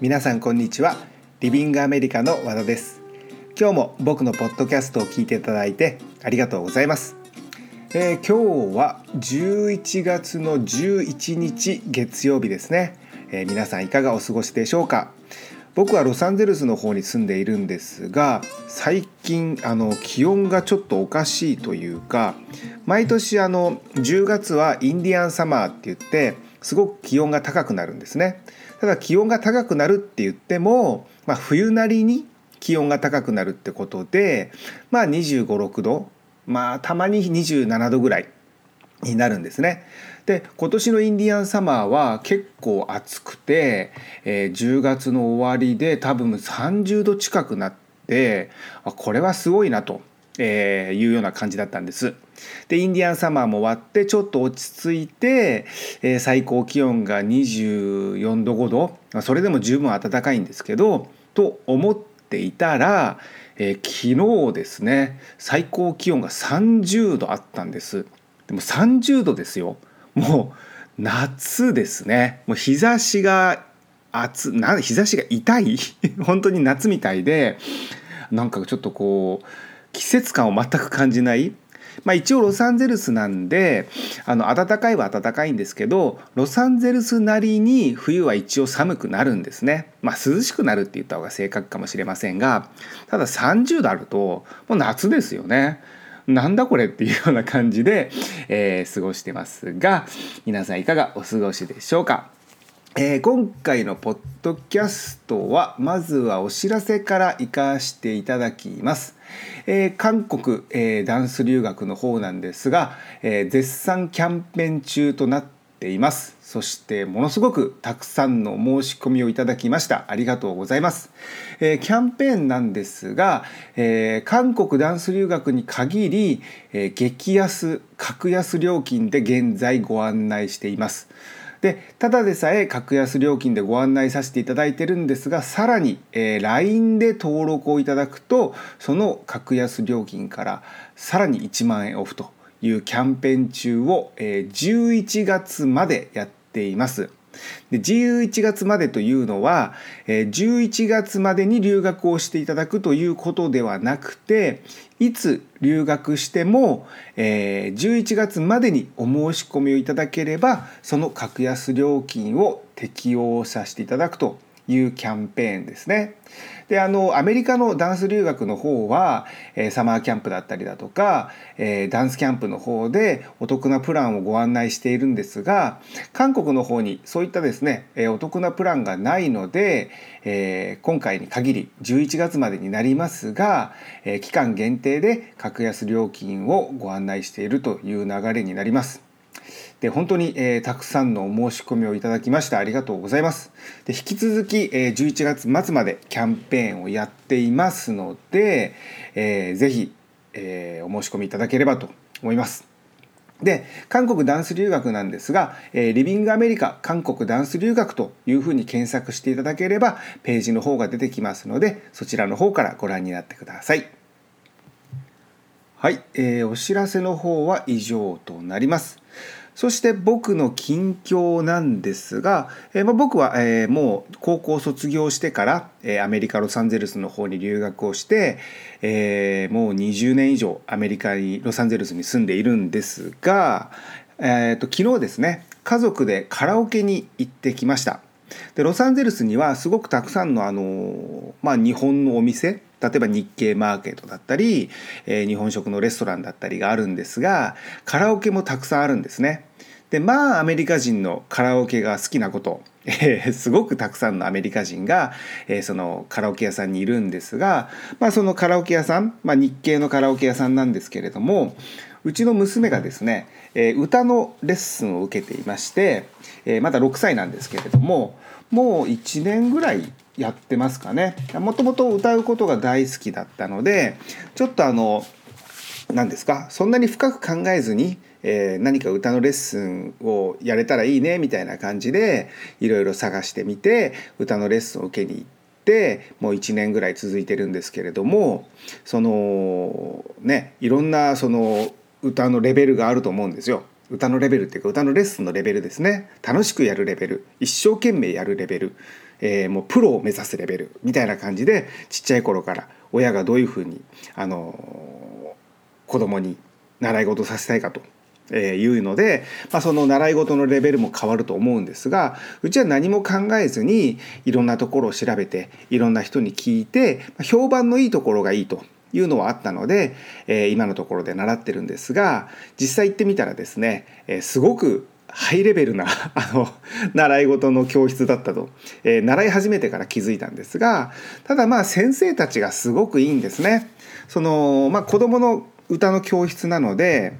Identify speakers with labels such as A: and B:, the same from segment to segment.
A: 皆さんこんにちは。リビングアメリカの和田です。今日も僕のポッドキャストを聞いていただいてありがとうございます、えー、今日は11月の11日月曜日ですね、えー、皆さんいかがお過ごしでしょうか？僕はロサンゼルスの方に住んでいるんですが最近あの気温がちょっとおかしいというか毎年あの10月はインディアンサマーって言ってすごく気温が高くなるんですねただ気温が高くなるって言っても、まあ、冬なりに気温が高くなるってことでまあ2 5 6度まあたまに27度ぐらいになるんですね。で今年のインディアンサマーは結構暑くて、えー、10月の終わりで多分30度近くなってあこれはすごいなとえー、いうような感じだったんです。でインディアンサマーも終わってちょっと落ち着いて、えー、最高気温が24度5度それでも十分暖かいんですけどと思っていたら、えー、昨日ですね最高気温が30度あったんです。でも30度ですよもう夏ですねもう日差しが暑な日差しが痛い？本当に夏みたいでなんかちょっとこう季節感を全く感じない。まあ、一応ロサンゼルスなんであの暖かいは暖かいんですけどロサンゼルスなりに冬は一応寒くなるんですね、まあ、涼しくなるって言った方が正確かもしれませんがただ30度あるともう夏ですよね。なんだこれっていうような感じで、えー、過ごしてますが皆さんいかがお過ごしでしょうか？えー、今回のポッドキャストはまずはお知らせから行かしていただきます。えー、韓国、えー、ダンス留学の方なんですが、え絶賛キャンペーン中となっています。そしてものすごくたくさんの申し込みをいただきました。ありがとうございます。えキャンペーンなんですが、え韓国ダンス留学に限り、え激安格安料金で現在ご案内しています。でただでさえ格安料金でご案内させていただいてるんですがさらに、えー、LINE で登録をいただくとその格安料金からさらに1万円オフというキャンペーン中を、えー、11月までやっています。で11月までというのはえ11月までに留学をしていただくということではなくていつ留学してもえ11月までにお申し込みをいただければその格安料金を適用させていただくと。いうキャンペーンですね。であのアメリカのダンス留学の方は、えー、サマーキャンプだったりだとか、えー、ダンスキャンプの方でお得なプランをご案内しているんですが韓国の方にそういったですね、えー、お得なプランがないので、え、今回に限り11月までになりますが、え、期間限定で格安料金をご案内しているという流れになります。で本当に、えー、たくさんのお申し込みをいただきましてありがとうございます。で引き続き、えー、11月末までキャンペーンをやっていますので、えー、ぜひ、えー、お申し込みいただければと思います。で韓国ダンス留学なんですが、えー、リビングアメリカ韓国ダンス留学というふうに検索していただければページの方が出てきますのでそちらの方からご覧になってください。はい、えー、お知らせの方は以上となります。そして僕の近況なんですが、えー、まあ、僕は、えー、もう高校卒業してから、えー、アメリカ・ロサンゼルスの方に留学をして、えもう20年以上アメリカにロサンゼルスに住んでいるんですが、えーと、昨日ですね家族でカラオケに行ってきました。でロサンゼルスにはすごくたくさんのあの、まあ、日本のお店例えば日系マーケットだったり、えー、日本食のレストランだったりがあるんですがカラオケもたくさんあるんですね。でまあアメリカ人のカラオケが好きなこと、えー、すごくたくさんのアメリカ人が、えー、そのカラオケ屋さんにいるんですが、まあ、そのカラオケ屋さん、まあ、日系のカラオケ屋さんなんですけれどもうちの娘がですね、えー、歌のレッスンを受けていまして、えー、まだ6歳なんですけれどももう1年ぐらいやってますかね。もともと歌うことが大好きだったのでちょっとあの何ですかそんなに深く考えずに、えー、何か歌のレッスンをやれたらいいねみたいな感じでいろいろ探してみて歌のレッスンを受けに行ってもう1年ぐらい続いてるんですけれどもそのねいろんなその歌のレベルがあると思うんですよ。歌のレベルっていうか歌のレッスンのレベルですね。楽しくやるレベル。一生懸命やるレベル、えー、もうプロを目指すレベル。みたいな感じでちっちゃい頃から親がどういうふうに、あのー、子供に習い事させたいかと。えいうので、まあ、その習い事のレベルも変わると思うんですがうちは何も考えずにいろんなところを調べていろんな人に聞いて評判のいいところがいいというのはあったので、えー、今のところで習ってるんですが実際行ってみたらですね、えー、すごくハイレベルな あの習い事の教室だったと、えー、習い始めてから気づいたんですがただまあ先生たちがすごくいいんですね。そのまあ、子どもの歌の教室なので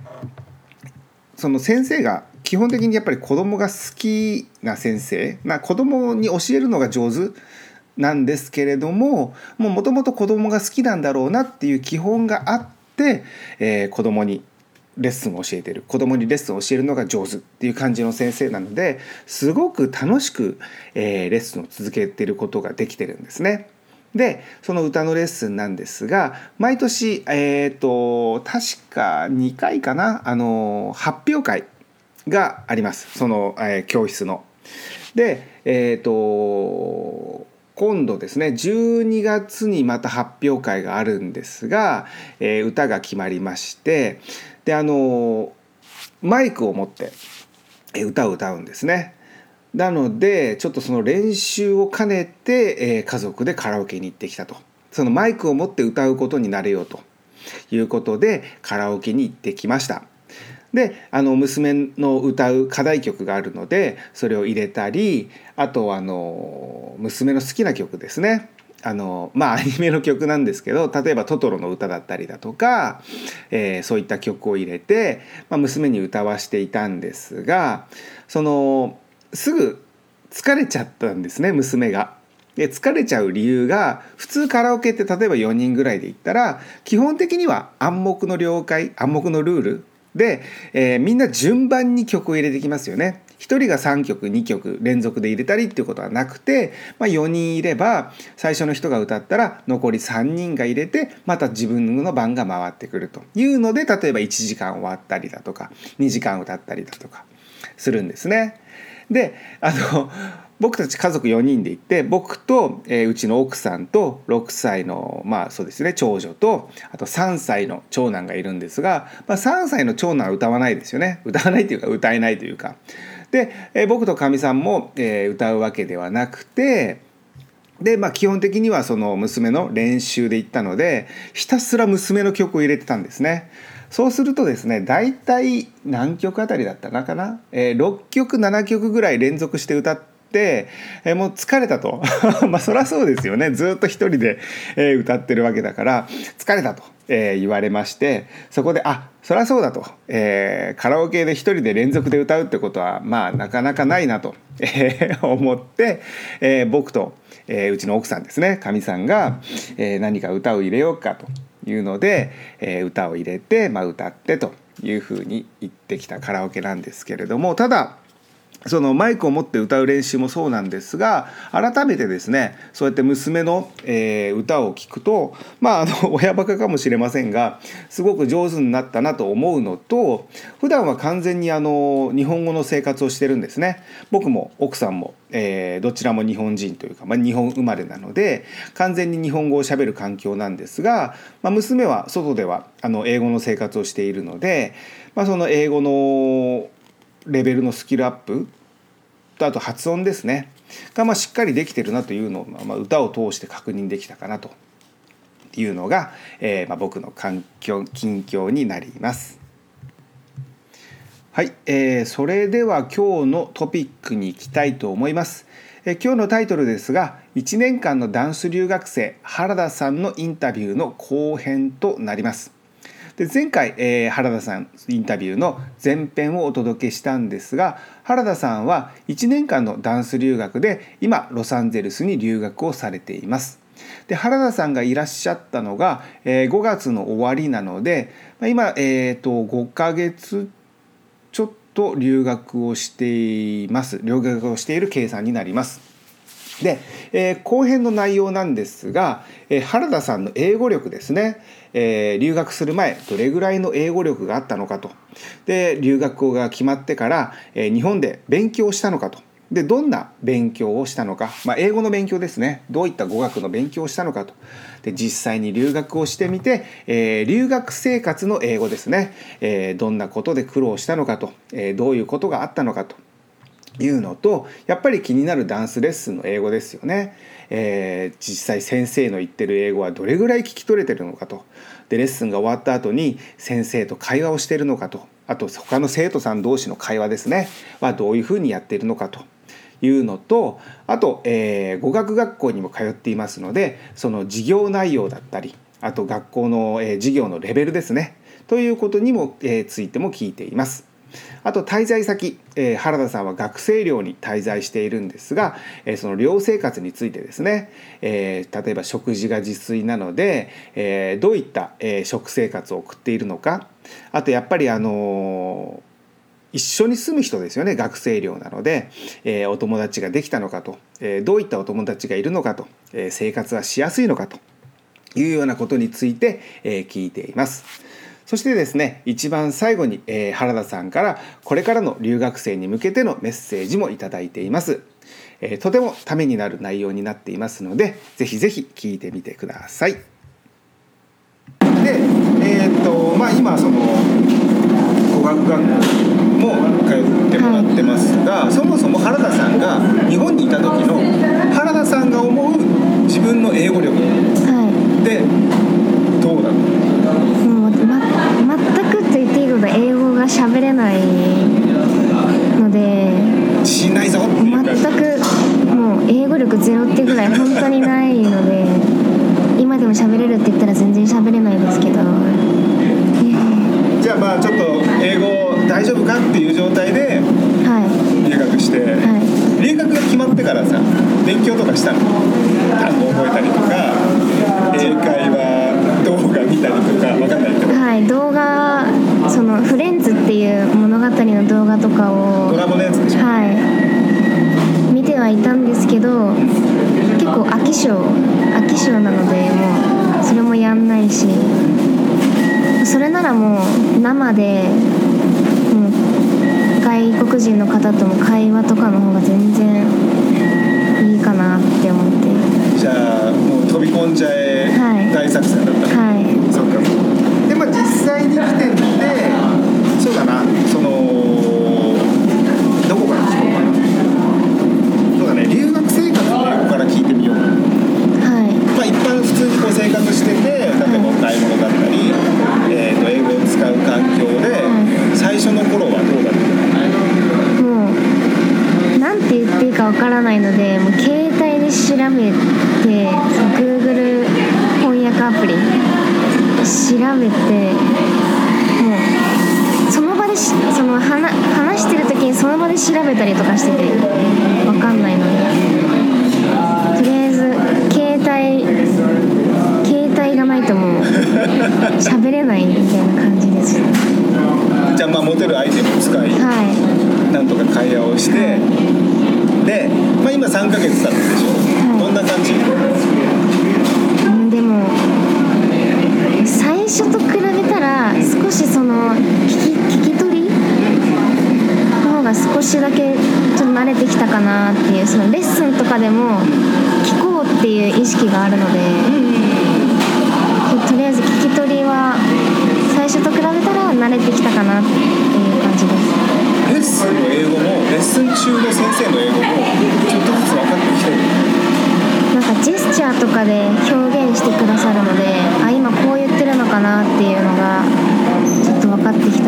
A: その先生が基本的にやっぱり子供が好きな先生な子供に教えるのが上手なんですけれどももともと子供が好きなんだろうなっていう基本があって、えー、子供にレッスンを教えてる子供にレッスンを教えるのが上手っていう感じの先生なのですごく楽しく、えー、レッスンを続けてることができてるんですね。でその歌のレッスンなんですが毎年、えーと、確か2回かなあの発表会がありますその、えー、教室の。でえっ、ー、と今度ですね12月にまた発表会があるんですが、えー、歌が決まりましてであのマイクを持って歌を歌うんですね。なのでちょっとその練習を兼ねて、えー、家族でカラオケに行ってきたと。そのマイクを持って歌うことになれようと。いうことでカラオケに行ってきました。であの娘の歌う課題曲があるのでそれを入れたりあとあの娘の好きな曲ですね。あのまあアニメの曲なんですけど例えば「トトロ」の歌だったりだとか、えー、そういった曲を入れて、まあ、娘に歌わしていたんですがそのすぐ疲れちゃったんですね娘が。で疲れちゃう理由が普通カラオケって例えば4人ぐらいで行ったら基本的には暗黙の了解暗黙のルールで、えー、みんな順番に曲を入れてきますよね。1人が3曲2曲連続で入れたりっていうことはなくて、まあ、4人いれば最初の人が歌ったら残り3人が入れてまた自分の番が回ってくるというので例えば1時間終わったりだとか2時間歌ったりだとかするんですね。であの 僕たち家族4人で行って僕と、えー、うちの奥さんと6歳のまあそうですね長女とあと3歳の長男がいるんですが、まあ、3歳の長男は歌わないですよね歌わないというか歌えないというかで、えー、僕とかみさんも、えー、歌うわけではなくてでまあ基本的にはその娘の練習で行ったのでひたすら娘の曲を入れてたんですね。そうするとですね大体何曲あたりだったのかな、えー、6曲7曲ぐらい連続して歌って、えー、もう疲れたと。まあそりゃそうですよね。ずっと一人で、えー、歌ってるわけだから疲れたと、えー、言われましてそこであそりゃそうだと、えー、カラオケで一人で連続で歌うってことはまあなかなかないなと、えー、思って、えー、僕と、えー、うちの奥さんですねかみさんが、えー、何か歌を入れようかと。いうので、えー、歌を入れて、まあ、歌ってというふうに言ってきたカラオケなんですけれどもただそのマイクを持って歌う練習もそうなんですが改めてですねそうやって娘の、えー、歌を聴くとまああの 親バカかもしれませんがすごく上手になったなと思うのと普段は完全にあの日本語の生活をしてるんですね。僕も奥さんも、えー、どちらも日本人というか、まあ、日本生まれなので完全に日本語をしゃべる環境なんですが、まあ、娘は外ではあの英語の生活をしているので、まあ、その英語のレベルのスキルアップとあと発音ですねがまあしっかりできてるなというのを、まあ、歌を通して確認できたかなというのが、えーまあ、僕の環境近況になります。はい、えー、それでは今日のトピックに行きたいと思います。えー、今日のタイトルですが1年間のダンス留学生原田さんのインタビューの後編となります。で前回、えー、原田さんインタビューの前編をお届けしたんですが原田さんは1年間のダンス留学で今ロサンゼルスに留学をされています。で原田さんがいらっしゃったのが、えー、5月の終わりなので今、えーと、5ヶ月ちょっと留学をしています留学をしている計算になります。で、えー、後編の内容なんですが、えー、原田さんの英語力ですね、えー、留学する前どれぐらいの英語力があったのかと。で留学校が決まってから、えー、日本で勉強したのかと。でどんな勉強をしたのか、まあ、英語の勉強ですね。どういった語学の勉強をしたのかと。で実際に留学をしてみて、えー、留学生活の英語ですね、えー、どんなことで苦労したのかと、えー、どういうことがあったのかと。いうのとやっぱり気になるダンスレッスンの英語ですよね、えー、実際先生の言ってる英語はどれぐらい聞き取れてるのかと。でレッスンが終わった後に先生と会話をしているのかと。あと他の生徒さん同士の会話ですね。はどういうふうにやっているのかと。いうのとあと、えー、語学学校にも通っていますのでその授業内容だったりあと学校の、えー、授業のレベルですね。ということにも、えー、ついても聞いています。あと滞在先、えー、原田さんは学生寮に滞在しているんですが、えー、その寮生活についてですね、えー、例えば食事が自炊なので、えー、どういった、えー、食生活を送っているのかあとやっぱりあの一緒に住む人ですよね学生寮なので、えー、お友達ができたのかと、えー、どういったお友達がいるのかと、えー、生活はしやすいのかというようなことについて、え聞いています。そしてですね一番最後に、え原田さんからこれからの留学生に向けてのメッセージもいただいています。えとてもためになる内容になっていますのでぜひぜひ聞いてみてください。でえー、っとまあ今その語学学校も通ってもらってますが、そもそも原田さんが日本にいた時の原田さんが思う自分の英語力でどうだった
B: もう、ま、全くと言っていいほど英語が喋れないので
A: 自信ないぞ。
B: 全くもう英語力ゼロってぐらい 本当にないので今でも喋れるって言ったら全然喋れないですけど、
A: じゃあまあちょっと英語大丈夫かっていう状態で留学して、はい、留学が決まってからさ勉強とかしたの単語覚えたりとか英会話動画見たりとか分かんないけど
B: はい動画そのフレンズっていう物語の動画とかを
A: ドラマのやつでしょ
B: はい見てはいたんですけど結構飽き性飽き性なのでもうそれもやんないしそれならもう生で外国人の方とも会話とかの方が全然いいかなって思って。
A: じゃあもう飛び込んじゃえ、はい、大作戦だった
B: はい。
A: そうか。でまあ実際に来てみてそうだな。そのどこから聞こうかな。そうだね。留学生活の英語から聞いてみよう。
B: はい。
A: まあ一般普通にこう生活してて例えばお買い物だったり、えー、と英語を使う環境で、最初の頃はどうだった
B: て言っていいかわからないのでもう携帯で調べて Google 翻訳アプリ調べてもうその場でその話話してる時にその場で調べたりとかしててわかんないので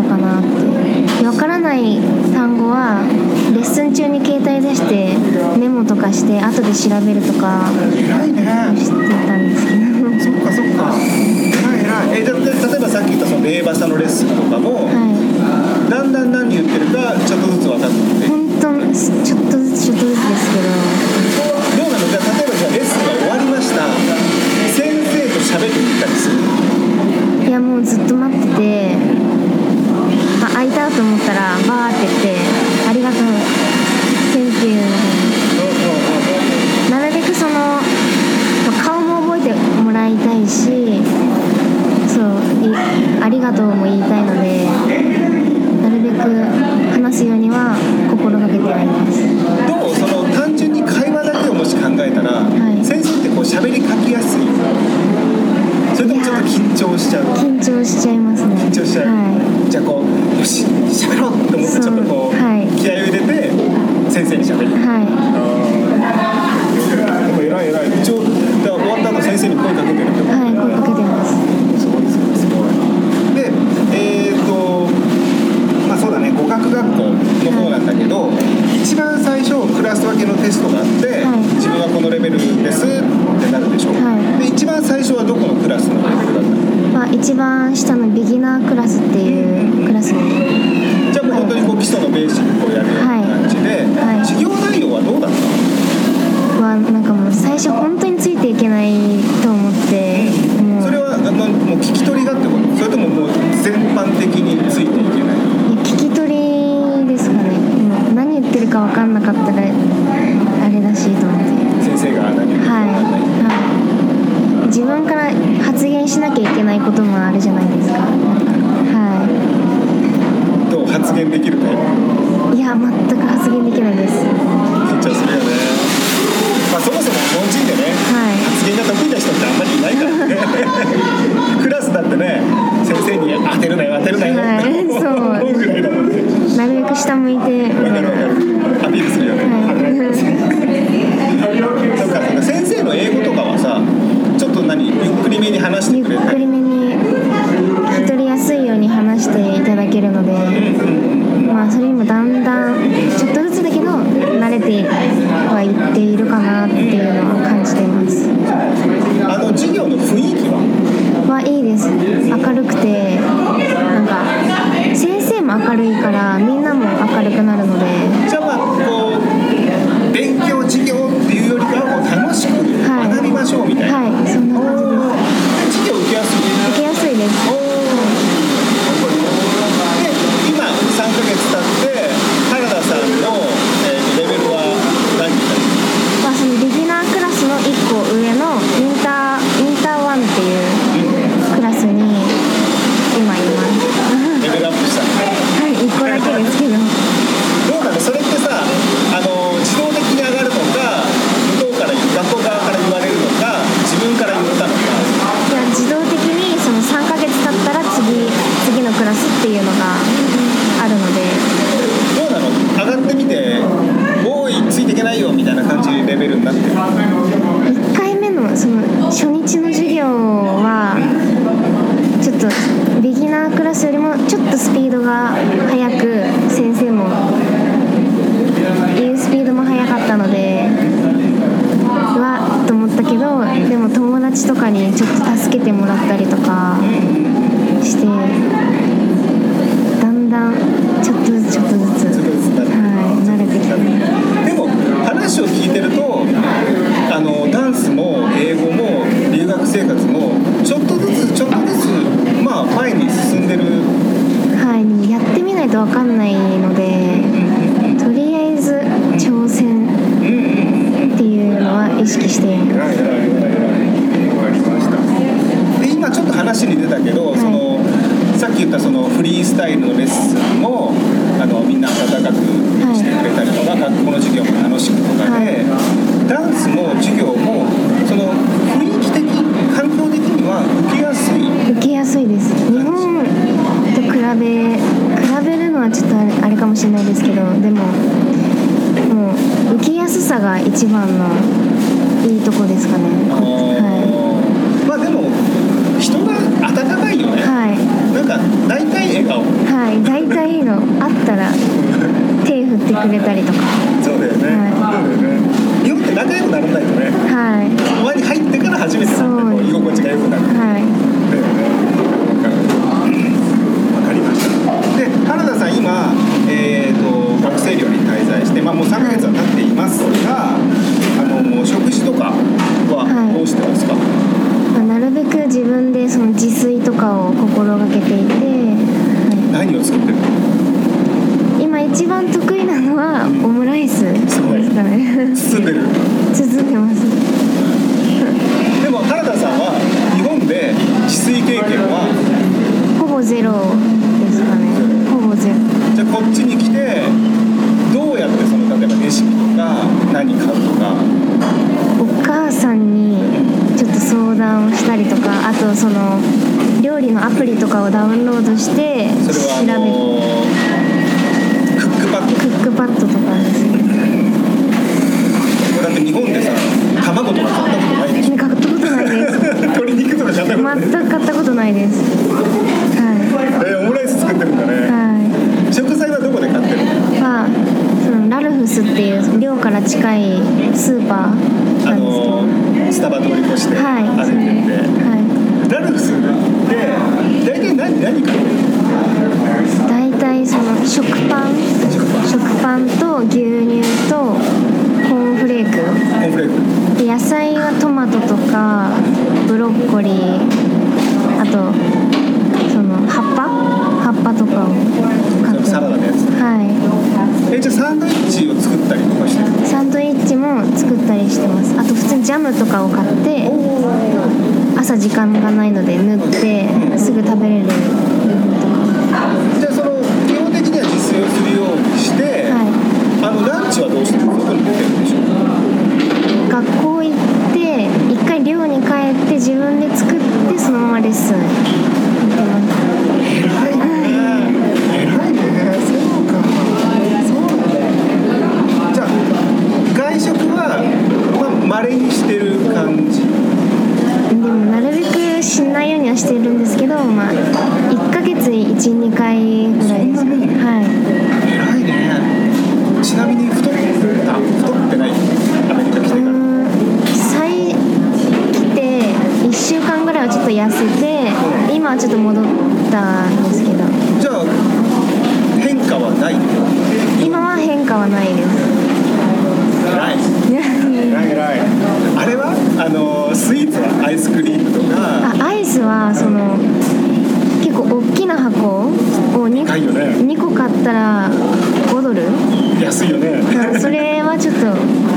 B: たかなって。分からない単語はレッスン中に携帯出してメモとかして後で調べるとかしてたんですけど。
A: そっかそっか。偉い偉い。えじゃ例えばさっき言ったその名馬さのレッスンとかも、はい。だんだん何言ってるかちょっとずつ分かって。きて
B: 本当ちょっとずつちょっとずつですけど。
A: どうなの？じゃあ例えばじゃあレッスンが終わりました。先生と喋ってみたりする
B: いやもうずっと待ってて。あ開いたと思ったらバーって来てありがとう thank you のなるべくその顔も覚えてもらいたいしそうありがとうも言いたいのでなるべく話すようには心がけてはいます。
A: で
B: も
A: その単純に会話だけ
B: をもし考えたら、はい、
A: 先生って
B: こう
A: 喋り
B: かきやすい。それともちょっと緊張しちゃう。明るくてなんか先生も明るいからみんなも明るくなるので。
A: に出た
B: けど、はい、
A: そのさっき言ったそのフリースタイルのレッスンもあのみんな温かくしてくれたりとか、はい、学校の授業も楽しくとかで、はい、ダンスも授業もその雰囲気的環境的には受けやすい。
B: 受けやすいです。日本と比べ比べるのはちょっとあれかもしれないですけどでももう受けやすさが一番のいいとこですかね。は
A: い。いね
B: はい。
A: なんか大体笑顔。
B: はい大体いいのあったら手振ってくれたりとか。
A: そうだよね、
B: はい、
A: そうだよね。日本って仲良くならないとね。
B: はい。
A: 輪に入ってから初めてなんて居心地が良くなる。
B: はい。
A: わ、ね、かりました。で原田さん今、えー
B: Fridays. 朝時間がないので塗ってすぐ食べれる
A: じゃあその基本的には自炊をするようにして、
B: は
A: あのランチはどうしてる外に出てるんでしょう
B: い学校行って一回寮に帰って自分で作ってそのままレッスン行ってます
A: 偉いね偉いねそうかそうじゃあ外食はまあ稀にしてる感じ
B: でもなるべくしないようにはしてるんですけどまあ1ヶ月12回ぐらいです
A: そんなもん
B: はい
A: 偉いねちなみに太った太ってないアメリカ来てから
B: うーん最来て1週間ぐらいはちょっと痩せて今はちょっと戻ったんですけど
A: じゃあ変化はない
B: 今は変化はないです
A: ない偉い偉いあれはあのスイーツはアイスクリームとか
B: あアイスはその結構大きな箱を 2,
A: 高いよね。
B: 2個買ったら5ドル？
A: 安いよね。
B: それはちょっと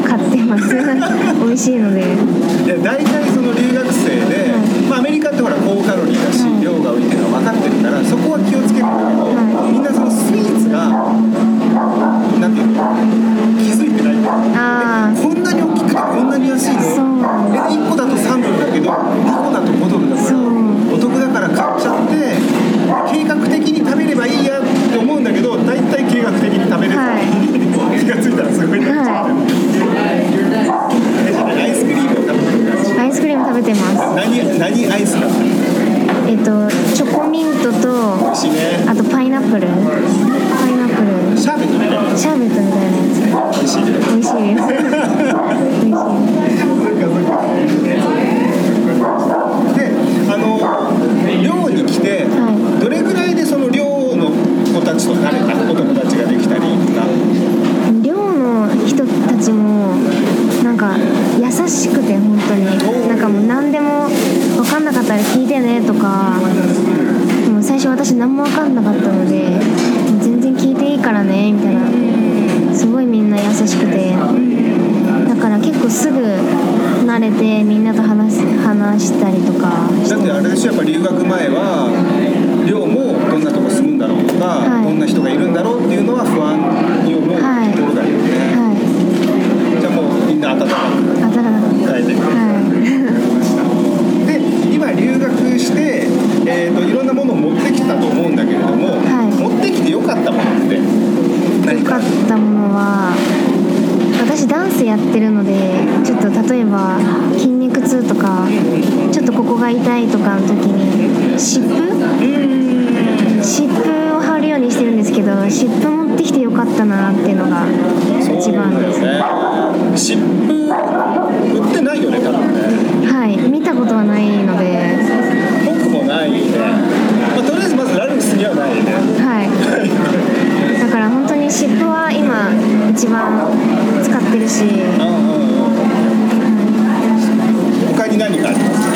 B: 買ってます。美味しいので。
A: いや大体その留学生で、まあ、アメリカってほら高カロリーだし、
B: はい。
A: 量が多いっていうのは分かってるからそこは気をつけるんだけど、
B: は
A: みんなそのスイーツがなんていうの気づいてない
B: あー
A: えこんなに大きくてこんなに安いの
B: そう
A: え1個だと3ドルだけど2個だと5ドルだから
B: そう
A: お得だから買っちゃって計画的に食べればいいやって思うんだけど大体計画的に食べれる、
B: はい
A: 気がついたらすごいなっちゃってる、えアイスクリーム
B: アイスクリーム食べてます。
A: 何何アイスか
B: えっとチョコミントとあとパイナップル。パイナップル。
A: シャーベットみたいな
B: シャーベットみたいなや
A: 美味しい
B: 美味しいです美味しい
A: であの寮に来て、
B: はい
A: どれぐらいでその寮の子たちと慣れたお友達ができたりとか
B: 寮の人たちもなんか優しくて本当になんかもう何でも分かんなかったら聞いてねとかでも最初私何も分かんなかったので全然聞いていいからねみたいなすごいみんな優しくてだから結構すぐ慣れてみんなと話す話したりとかし
A: だってあれでしょやっぱ留学前は寮もどんなとこ住むんだろうとか、
B: はい。
A: どんな人がいるんだろうっていうのは不安に思うと
B: はい
A: ころだよね、
B: はい。
A: じゃあもうみんな温かく
B: あだか
A: く。
B: は
A: で今留学して、えー、といろんなものを持ってきたと思うんだけれども、
B: はい。
A: 持ってきてよかったものって？
B: い
A: 何か？
B: 良かったものは私ダンスやってるのでちょっと例えば筋肉痛とかちょっとここが痛いとかの時に湿布湿布を貼るようにしてるんですけど湿布持ってきてよかったなっていうのが一番です。
A: ね湿布売ってないよね多分ね。
B: はい見たことはないので。
A: 僕もないね、まあ、とりあえずまずラルクスにはないね。
B: はい。だから本当に湿布は今一番使ってるし。
A: うんうんうん。他に何がありますか？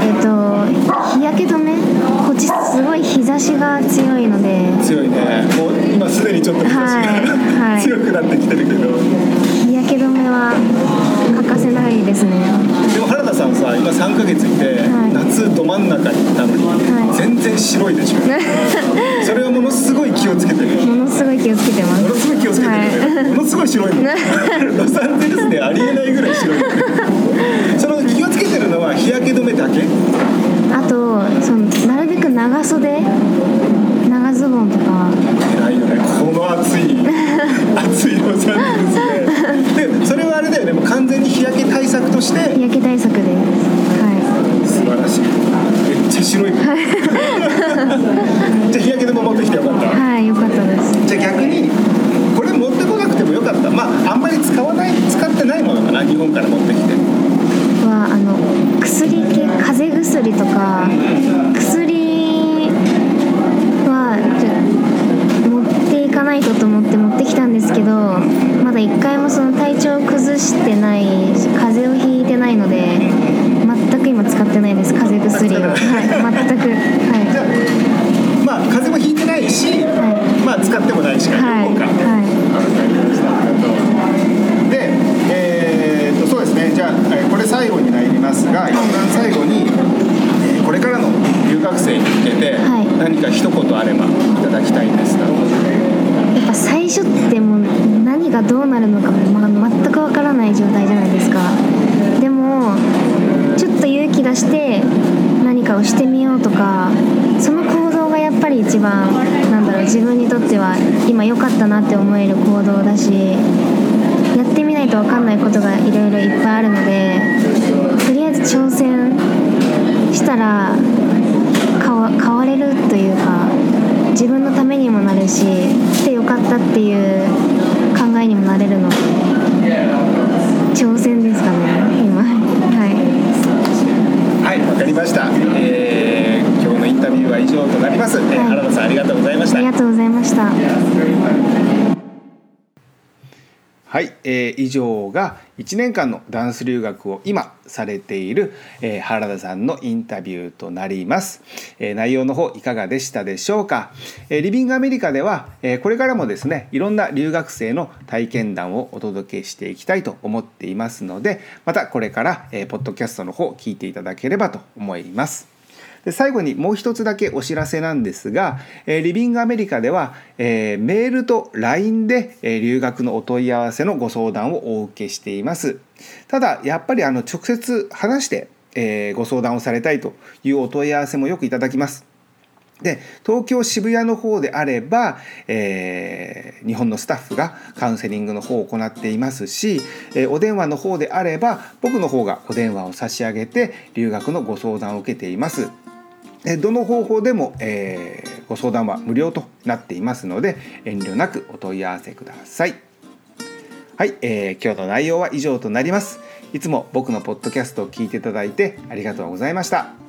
B: えっと日焼け止め。こっちすごい日差しが強いので。
A: 強いね。もう今すでにちょっと日差しが、
B: はいはい。
A: 強くなってきてるけど。
B: 日いですね。
A: でも原田さんさ今3ヶ月いて、
B: はい。
A: 夏ど真ん中にいたのに、
B: はい。
A: 全然白いでしょ。それはものすごい気をつけてる。
B: ものすごい気をつけてます。
A: ものすごい気をつけてる。ね、
B: はい。
A: ものすごい白いもんロサンゼルスでありえないぐらい白いその気をつけてるのは日焼け止めだけ？
B: あとそのなるべく長袖？長ズボンとか
A: 偉いよね。この暑い 暑いロサンゼルスででそれはあれだよねもう完全に日焼け対策として
B: 日焼け対策です。は
A: 素晴らしい。めっちゃ白い。じゃあ日焼け止め持ってきてよかった。
B: いはい良かったです。
A: じゃあ逆にこれ持ってこなくてもよかった。まああんまり使わない使ってないものかな日本から持ってきて。
B: はあの薬系風邪してないし風邪をひいてないので全く今使ってないです風邪薬をはい全く
A: じゃ
B: は
A: あまあ風邪もひいてないし、
B: は
A: まあ使ってもないしか
B: いはい
A: 両方か、
B: は
A: で、えー、とそうですねじゃあえーこれ最後になりますが一番最後に、えーこれからの留学生に向けて
B: はい
A: 何か一言あればいただきたいんですが、
B: いやっぱ最初ってもう何がどうなるのか、まあ、全くわからない状態じゃないですかでもちょっと勇気出して何かをしてみようとかその行動がやっぱり一番なんだろう自分にとっては今良かったなって思える行動だしやってみないと分かんないことがいろいろいっぱいあるのでとりあえず挑戦したら変わ変われるというか自分のためにもなるし来てよかったっていう考えにもなれるの。で挑戦ですかね今。はい。
A: はいわかりました、えー今日のインタビューは以上となります、えー
B: はい。
A: 原田さんありがとうございました。
B: ありがとうございました
A: はい、えー以上が1年間のダンス留学を今されている、えー原田さんのインタビューとなります、えー内容の方いかがでしたでしょうか、えーリビングアメリカでは、えーこれからもですねいろんな留学生の体験談をお届けしていきたいと思っていますのでまたこれから、えーポッドキャストの方聞いていただければと思います。で最後にもう一つだけお知らせなんですが、えーリビングアメリカでは、えーメールと LINE で、えー留学のお問い合わせのご相談をお受けしていますただやっぱりあの直接話して、えご相談をされたいというお問い合わせもよくいただきますで東京渋谷の方であれば、えー日本のスタッフがカウンセリングの方を行っていますし、えーお電話の方であれば僕の方がお電話を差し上げて留学のご相談を受けています。えどの方法でも、えーご相談は無料となっていますので遠慮なくお問い合わせください。はい、えー今日の内容は以上となります。いつも僕のポッドキャストを聞いていただいてありがとうございました。